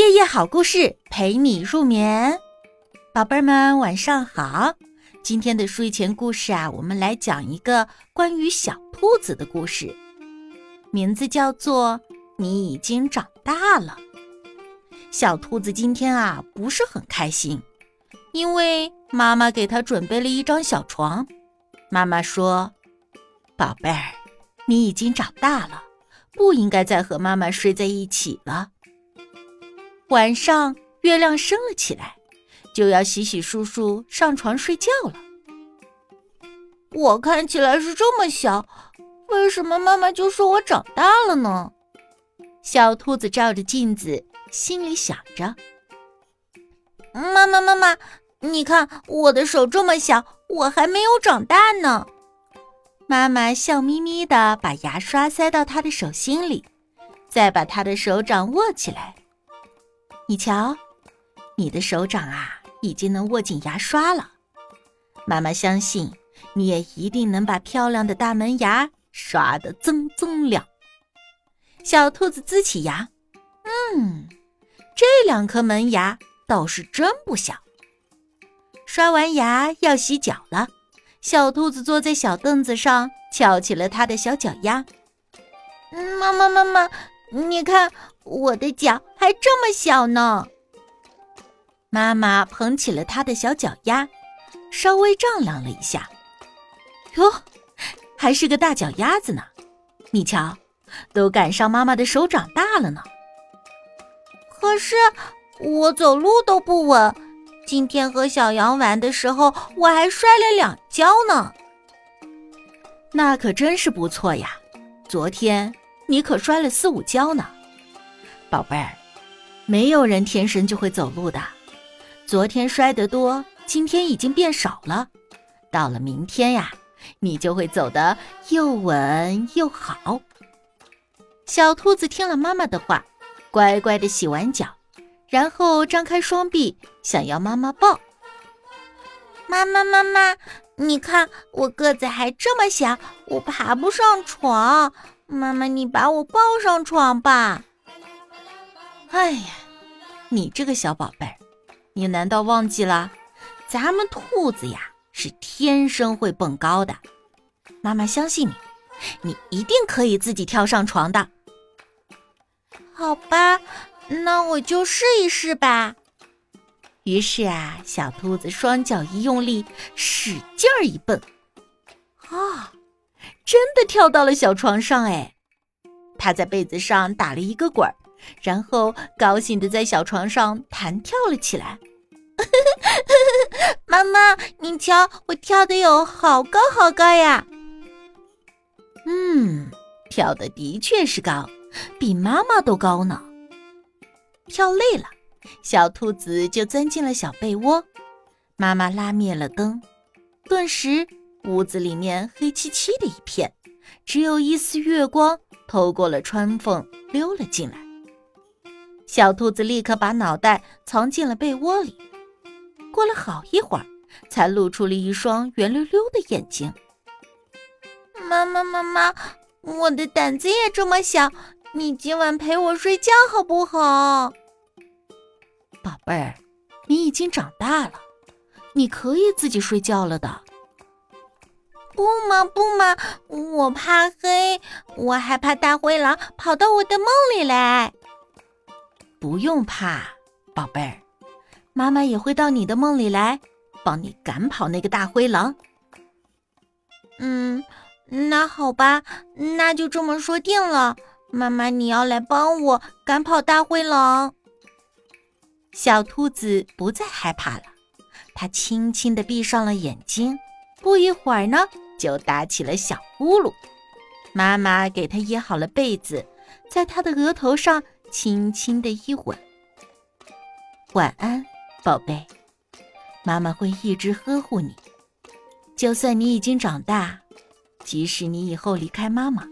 夜夜好故事陪你入眠，宝贝儿们晚上好。今天的睡前故事啊，我们来讲一个关于小兔子的故事，名字叫做《你已经长大了》。小兔子今天啊不是很开心，因为妈妈给它准备了一张小床。妈妈说：“宝贝儿，你已经长大了，不应该再和妈妈睡在一起了。”晚上，月亮升了起来，就要洗洗漱漱上床睡觉了。我看起来是这么小，为什么妈妈就说我长大了呢？小兔子照着镜子，心里想着：“妈妈，妈妈，你看我的手这么小，我还没有长大呢。”妈妈笑眯眯的把牙刷塞到他的手心里，再把他的手掌握起来。你瞧，你的手掌啊，已经能握紧牙刷了。妈妈相信，你也一定能把漂亮的大门牙刷得锃锃亮。小兔子呲起牙，嗯，这两颗门牙倒是真不小。刷完牙要洗脚了，小兔子坐在小凳子上，翘起了它的小脚丫。妈妈，妈妈。你看我的脚还这么小呢。妈妈捧起了他的小脚丫，稍微丈量了一下，哟，还是个大脚丫子呢。你瞧，都赶上妈妈的手长大了呢。可是我走路都不稳，今天和小羊玩的时候，我还摔了两跤呢。那可真是不错呀，昨天。你可摔了四五跤呢，宝贝儿，没有人天生就会走路的。昨天摔得多，今天已经变少了。到了明天呀，你就会走得又稳又好。小兔子听了妈妈的话，乖乖的洗完脚，然后张开双臂，想要妈妈抱。妈妈，妈妈，你看我个子还这么小，我爬不上床。妈妈，你把我抱上床吧。哎呀，你这个小宝贝儿，你难道忘记了，咱们兔子呀是天生会蹦高的。妈妈相信你，你一定可以自己跳上床的。好吧，那我就试一试吧。于是啊，小兔子双脚一用力，使劲儿一蹦，啊！真的跳到了小床上哎！它在被子上打了一个滚儿，然后高兴的在小床上弹跳了起来。妈妈，你瞧，我跳的有好高好高呀！嗯，跳的的确是高，比妈妈都高呢。跳累了，小兔子就钻进了小被窝。妈妈拉灭了灯，顿时。屋子里面黑漆漆的一片，只有一丝月光透过了窗缝溜了进来。小兔子立刻把脑袋藏进了被窝里，过了好一会儿，才露出了一双圆溜溜的眼睛。妈妈，妈妈，我的胆子也这么小，你今晚陪我睡觉好不好？宝贝儿，你已经长大了，你可以自己睡觉了的。不嘛不嘛，我怕黑，我害怕大灰狼跑到我的梦里来。不用怕，宝贝儿，妈妈也会到你的梦里来，帮你赶跑那个大灰狼。嗯，那好吧，那就这么说定了。妈妈，你要来帮我赶跑大灰狼。小兔子不再害怕了，它轻轻地闭上了眼睛。不一会儿呢。就打起了小呼噜，妈妈给他掖好了被子，在他的额头上轻轻的一吻。晚安，宝贝，妈妈会一直呵护你。就算你已经长大，即使你以后离开妈妈，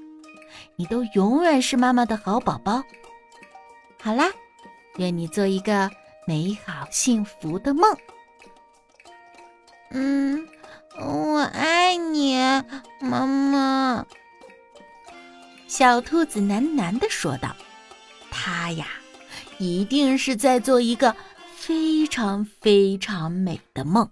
你都永远是妈妈的好宝宝。好啦，愿你做一个美好幸福的梦。嗯。我爱你，妈妈。小兔子喃喃地说道：“他呀，一定是在做一个非常非常美的梦。